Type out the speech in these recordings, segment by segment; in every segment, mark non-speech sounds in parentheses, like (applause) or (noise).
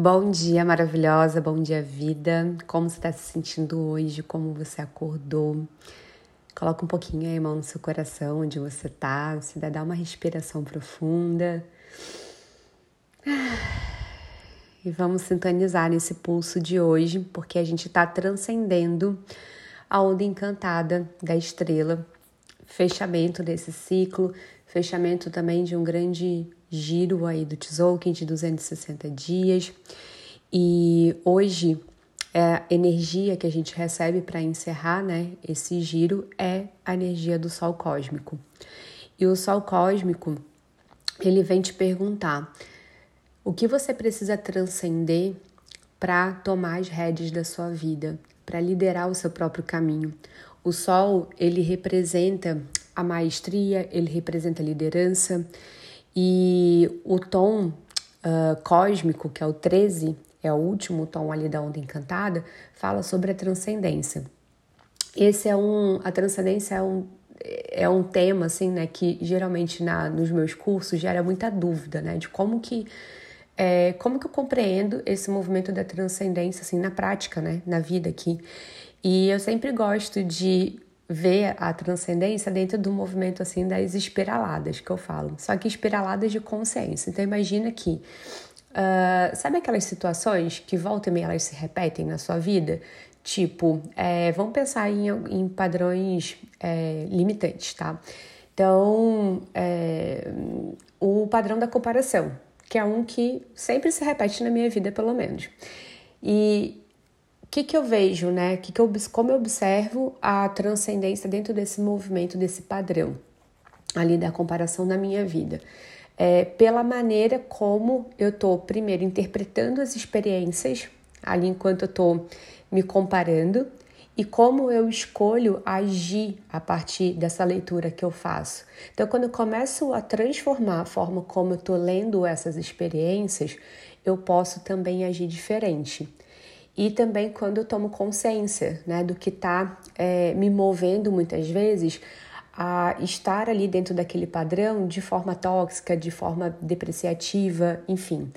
Bom dia, maravilhosa, bom dia, vida. Como você está se sentindo hoje? Como você acordou? Coloca um pouquinho a mão no seu coração, onde você está. Se dá, dá uma respiração profunda. E vamos sintonizar nesse pulso de hoje, porque a gente está transcendendo a onda encantada da estrela. Fechamento desse ciclo, fechamento também de um grande giro aí do Tzolk'in de 260 dias. E hoje é a energia que a gente recebe para encerrar, né, esse giro é a energia do sol cósmico. E o sol cósmico, ele vem te perguntar: o que você precisa transcender para tomar as rédeas da sua vida, para liderar o seu próprio caminho? O sol, ele representa a maestria, ele representa a liderança, e o tom uh, cósmico, que é o 13, é o último tom ali da onda encantada, fala sobre a transcendência. Esse é um, a transcendência é um, é um tema assim, né, que geralmente na, nos meus cursos gera muita dúvida, né, de como que é, como que eu compreendo esse movimento da transcendência assim na prática, né, na vida aqui. E eu sempre gosto de ver a transcendência dentro do movimento assim das espiraladas que eu falo, só que espiraladas de consciência. Então imagina que uh, sabe aquelas situações que volta e meia elas se repetem na sua vida? Tipo, é, vamos pensar em, em padrões é, limitantes, tá? Então, é, o padrão da comparação, que é um que sempre se repete na minha vida, pelo menos. E que, que eu vejo, né? Que que eu, como eu observo a transcendência dentro desse movimento, desse padrão ali da comparação na minha vida? É, pela maneira como eu estou, primeiro, interpretando as experiências ali enquanto eu estou me comparando e como eu escolho agir a partir dessa leitura que eu faço. Então, quando eu começo a transformar a forma como eu estou lendo essas experiências, eu posso também agir diferente e também quando eu tomo consciência né, do que está é, me movendo muitas vezes a estar ali dentro daquele padrão de forma tóxica, de forma depreciativa, enfim.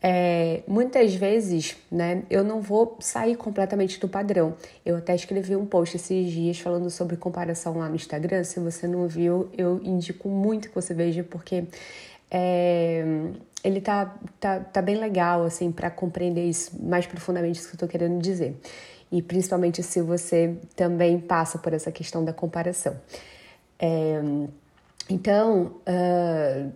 É, muitas vezes, né, eu não vou sair completamente do padrão. Eu até escrevi um post esses dias falando sobre comparação lá no Instagram. Se você não viu, eu indico muito que você veja, porque é, ele tá, tá, tá bem legal, assim, para compreender isso mais profundamente isso que eu tô querendo dizer. E principalmente se você também passa por essa questão da comparação. É, então, uh,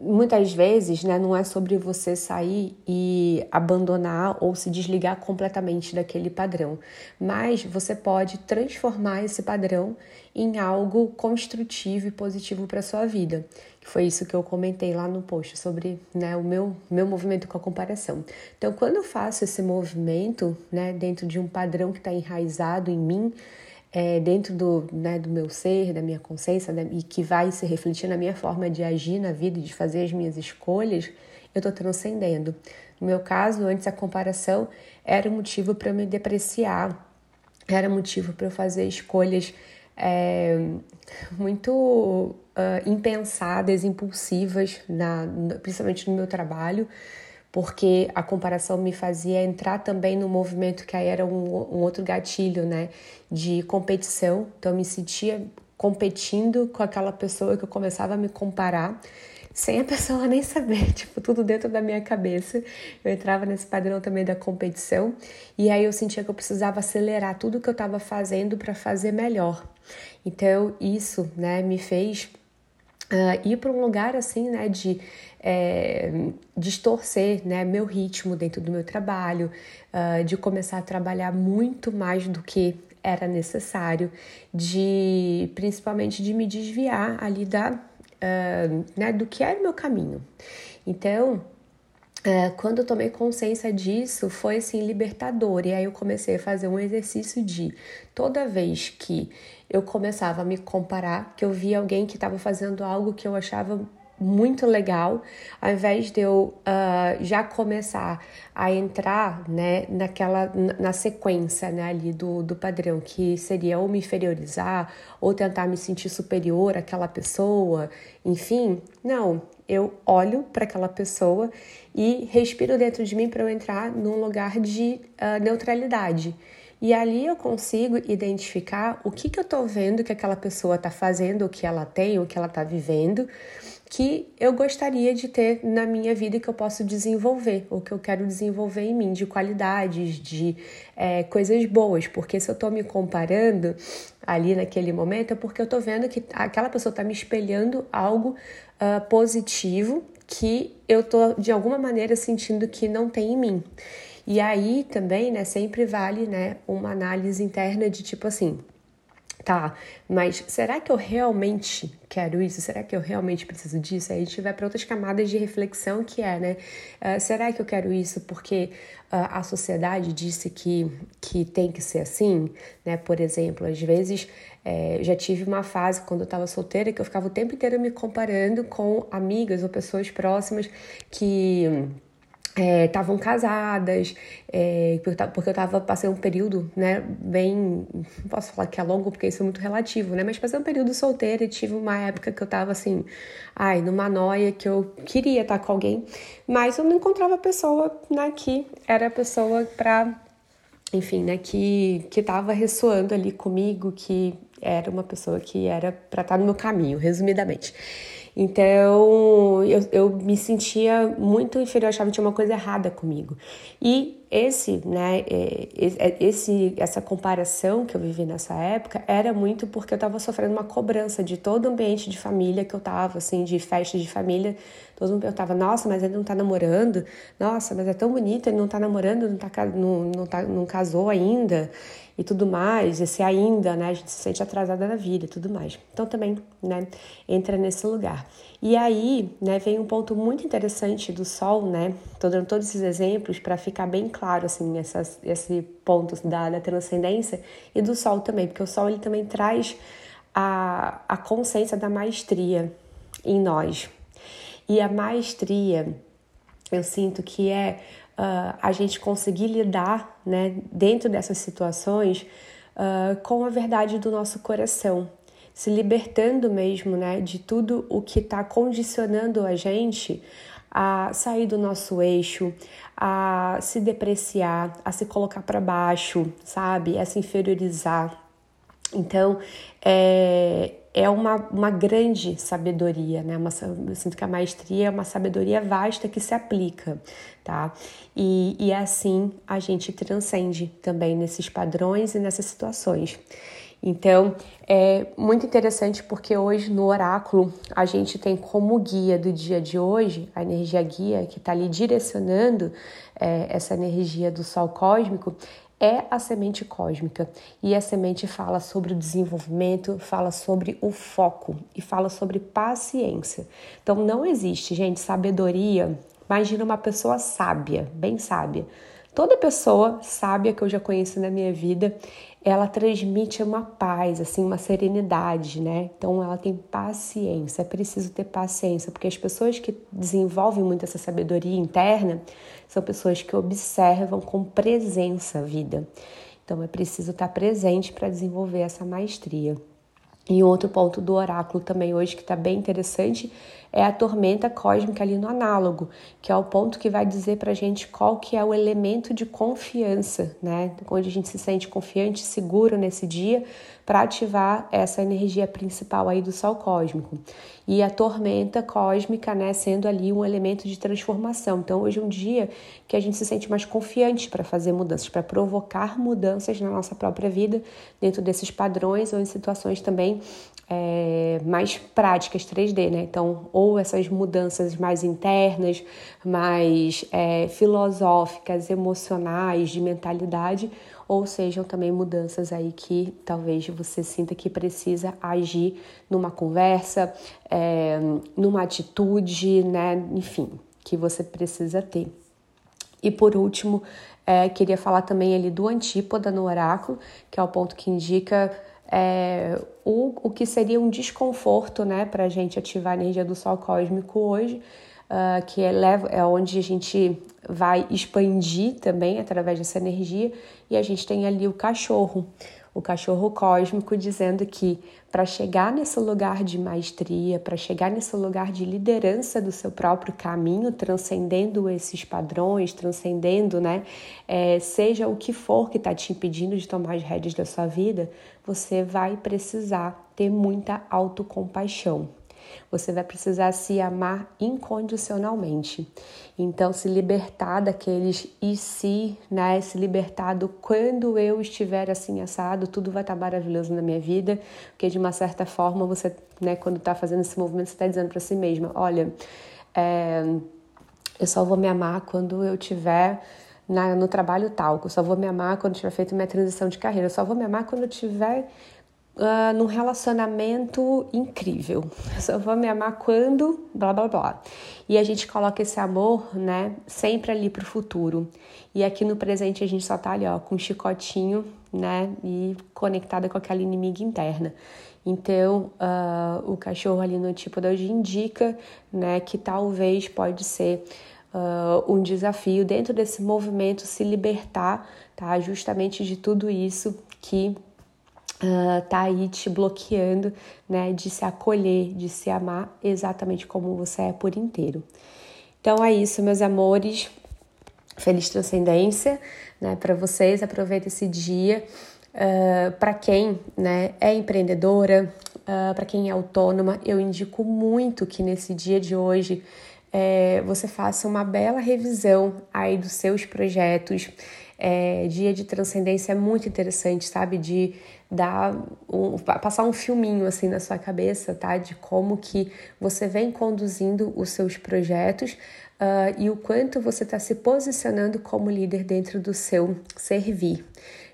muitas vezes, né, não é sobre você sair e abandonar ou se desligar completamente daquele padrão, mas você pode transformar esse padrão em algo construtivo e positivo para sua vida. Foi isso que eu comentei lá no post sobre né, o meu, meu movimento com a comparação. Então, quando eu faço esse movimento né, dentro de um padrão que está enraizado em mim, é, dentro do, né, do meu ser, da minha consciência, né, e que vai se refletir na minha forma de agir na vida de fazer as minhas escolhas, eu estou transcendendo. No meu caso, antes a comparação era motivo para eu me depreciar, era motivo para eu fazer escolhas é, muito uh, impensadas, impulsivas, na, principalmente no meu trabalho porque a comparação me fazia entrar também no movimento que aí era um, um outro gatilho, né, de competição. Então eu me sentia competindo com aquela pessoa que eu começava a me comparar sem a pessoa nem saber, (laughs) tipo, tudo dentro da minha cabeça. Eu entrava nesse padrão também da competição e aí eu sentia que eu precisava acelerar tudo que eu estava fazendo para fazer melhor. Então, isso, né, me fez Uh, ir para um lugar assim, né, de é, distorcer, né, meu ritmo dentro do meu trabalho, uh, de começar a trabalhar muito mais do que era necessário, de principalmente de me desviar ali da, uh, né, do que era o meu caminho. Então, é, quando eu tomei consciência disso, foi assim libertador. E aí eu comecei a fazer um exercício de toda vez que eu começava a me comparar, que eu via alguém que estava fazendo algo que eu achava muito legal, ao invés de eu uh, já começar a entrar né, naquela na sequência né, ali do, do padrão, que seria ou me inferiorizar ou tentar me sentir superior àquela pessoa, enfim, não, eu olho para aquela pessoa e respiro dentro de mim para eu entrar num lugar de uh, neutralidade. E ali eu consigo identificar o que, que eu estou vendo que aquela pessoa está fazendo, o que ela tem, o que ela está vivendo, que eu gostaria de ter na minha vida que eu posso desenvolver, ou que eu quero desenvolver em mim, de qualidades, de é, coisas boas. Porque se eu estou me comparando ali naquele momento, é porque eu estou vendo que aquela pessoa está me espelhando algo uh, positivo que eu estou de alguma maneira sentindo que não tem em mim. E aí também, né, sempre vale, né, uma análise interna de tipo assim, tá, mas será que eu realmente quero isso? Será que eu realmente preciso disso? Aí a gente vai para outras camadas de reflexão que é, né? Uh, será que eu quero isso porque uh, a sociedade disse que, que tem que ser assim? Né? Por exemplo, às vezes é, já tive uma fase quando eu estava solteira que eu ficava o tempo inteiro me comparando com amigas ou pessoas próximas que estavam é, casadas, é, porque eu tava, passei um período, né, bem, não posso falar que é longo porque isso é muito relativo, né, mas passei um período solteira e tive uma época que eu tava assim, ai, numa noia que eu queria estar com alguém, mas eu não encontrava a pessoa, né, que era a pessoa pra, enfim, né, que, que tava ressoando ali comigo, que era uma pessoa que era para estar no meu caminho, resumidamente. Então eu, eu me sentia muito inferior, achava que tinha uma coisa errada comigo. E esse, né, é, é, esse, essa comparação que eu vivi nessa época era muito porque eu estava sofrendo uma cobrança de todo o ambiente de família que eu estava, assim, de festa de família. Todo mundo perguntava, nossa, mas ele não está namorando? Nossa, mas é tão bonito, ele não está namorando, não, tá, não, não, tá, não casou ainda e tudo mais, esse ainda, né, a gente se sente atrasada na vida e tudo mais. Então também, né, entra nesse lugar. E aí, né, vem um ponto muito interessante do Sol, né, tô dando todos esses exemplos para ficar bem claro, assim, essas, esse ponto da, da transcendência e do Sol também, porque o Sol ele também traz a, a consciência da maestria em nós. E a maestria, eu sinto que é uh, a gente conseguir lidar, né, dentro dessas situações, uh, com a verdade do nosso coração, se libertando mesmo, né, de tudo o que está condicionando a gente a sair do nosso eixo, a se depreciar, a se colocar para baixo, sabe? A se inferiorizar. Então, é, é uma, uma grande sabedoria, né? Uma, eu sinto que a maestria é uma sabedoria vasta que se aplica, tá? E, e assim a gente transcende também nesses padrões e nessas situações. Então, é muito interessante porque hoje no oráculo a gente tem como guia do dia de hoje, a energia guia que está ali direcionando é, essa energia do sol cósmico, é a semente cósmica. E a semente fala sobre o desenvolvimento, fala sobre o foco e fala sobre paciência. Então, não existe, gente, sabedoria. Imagina uma pessoa sábia, bem sábia. Toda pessoa sábia que eu já conheço na minha vida, ela transmite uma paz, assim, uma serenidade, né? Então ela tem paciência, é preciso ter paciência, porque as pessoas que desenvolvem muito essa sabedoria interna são pessoas que observam com presença a vida. Então é preciso estar presente para desenvolver essa maestria. E outro ponto do oráculo também hoje que está bem interessante é a tormenta cósmica ali no análogo, que é o ponto que vai dizer para a gente qual que é o elemento de confiança, né? Onde a gente se sente confiante, seguro nesse dia para ativar essa energia principal aí do Sol cósmico. E a tormenta cósmica, né, sendo ali um elemento de transformação. Então, hoje é um dia que a gente se sente mais confiante para fazer mudanças, para provocar mudanças na nossa própria vida, dentro desses padrões ou em situações também é, mais práticas 3D, né? Então, ou essas mudanças mais internas, mais é, filosóficas, emocionais, de mentalidade, ou sejam também mudanças aí que talvez você sinta que precisa agir numa conversa, é, numa atitude, né? Enfim, que você precisa ter. E por último, é, queria falar também ali do antípoda no oráculo, que é o ponto que indica é, o, o que seria um desconforto né, para a gente ativar a energia do Sol cósmico hoje, uh, que leva, é onde a gente vai expandir também através dessa energia, e a gente tem ali o cachorro. O cachorro cósmico dizendo que para chegar nesse lugar de maestria, para chegar nesse lugar de liderança do seu próprio caminho, transcendendo esses padrões, transcendendo, né, é, seja o que for que está te impedindo de tomar as rédeas da sua vida, você vai precisar ter muita autocompaixão. Você vai precisar se amar incondicionalmente. Então, se libertar daqueles e se, né? Se libertar do quando eu estiver assim assado, tudo vai estar maravilhoso na minha vida, porque de uma certa forma você, né, quando está fazendo esse movimento, você está dizendo para si mesma: olha, é, eu só vou me amar quando eu tiver. Na, no trabalho tal, eu só vou me amar quando tiver feito minha transição de carreira, eu só vou me amar quando eu tiver uh, num relacionamento incrível. Eu só vou me amar quando, blá blá blá. E a gente coloca esse amor, né, sempre ali pro futuro. E aqui no presente a gente só tá ali, ó, com um chicotinho, né, e conectada com aquela inimiga interna. Então, uh, o cachorro ali no tipo da hoje indica, né, que talvez pode ser uh, um desafio dentro desse movimento se libertar, tá, justamente de tudo isso que uh, tá aí te bloqueando, né, de se acolher, de se amar exatamente como você é por inteiro. Então é isso, meus amores. Feliz transcendência, né, para vocês. Aproveita esse dia. Uh, para quem né, é empreendedora, uh, para quem é autônoma, eu indico muito que nesse dia de hoje é, você faça uma bela revisão aí dos seus projetos. É, dia de transcendência é muito interessante, sabe? De dar um, passar um filminho assim na sua cabeça, tá? De como que você vem conduzindo os seus projetos uh, e o quanto você está se posicionando como líder dentro do seu servir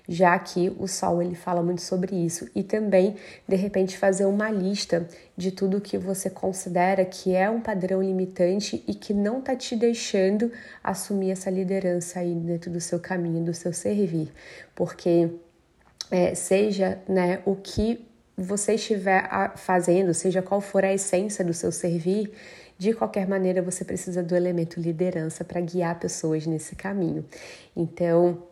já que o Sol ele fala muito sobre isso e também de repente fazer uma lista de tudo que você considera que é um padrão limitante e que não está te deixando assumir essa liderança aí dentro do seu caminho, do seu servir, porque é, seja né, o que você estiver fazendo, seja qual for a essência do seu servir, de qualquer maneira você precisa do elemento liderança para guiar pessoas nesse caminho. Então,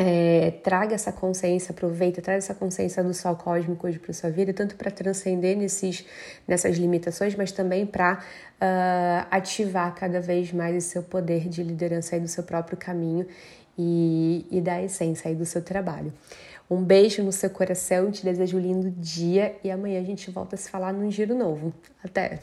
é, traga essa consciência, aproveita, traz essa consciência do sol cósmico hoje para sua vida, tanto para transcender nesses, nessas limitações, mas também para uh, ah, ativar cada vez mais o seu poder de liderança aí do seu próprio caminho e, e da essência aí do seu trabalho. Um beijo no seu coração, te desejo um lindo dia e amanhã a gente volta a se falar num giro novo. Até!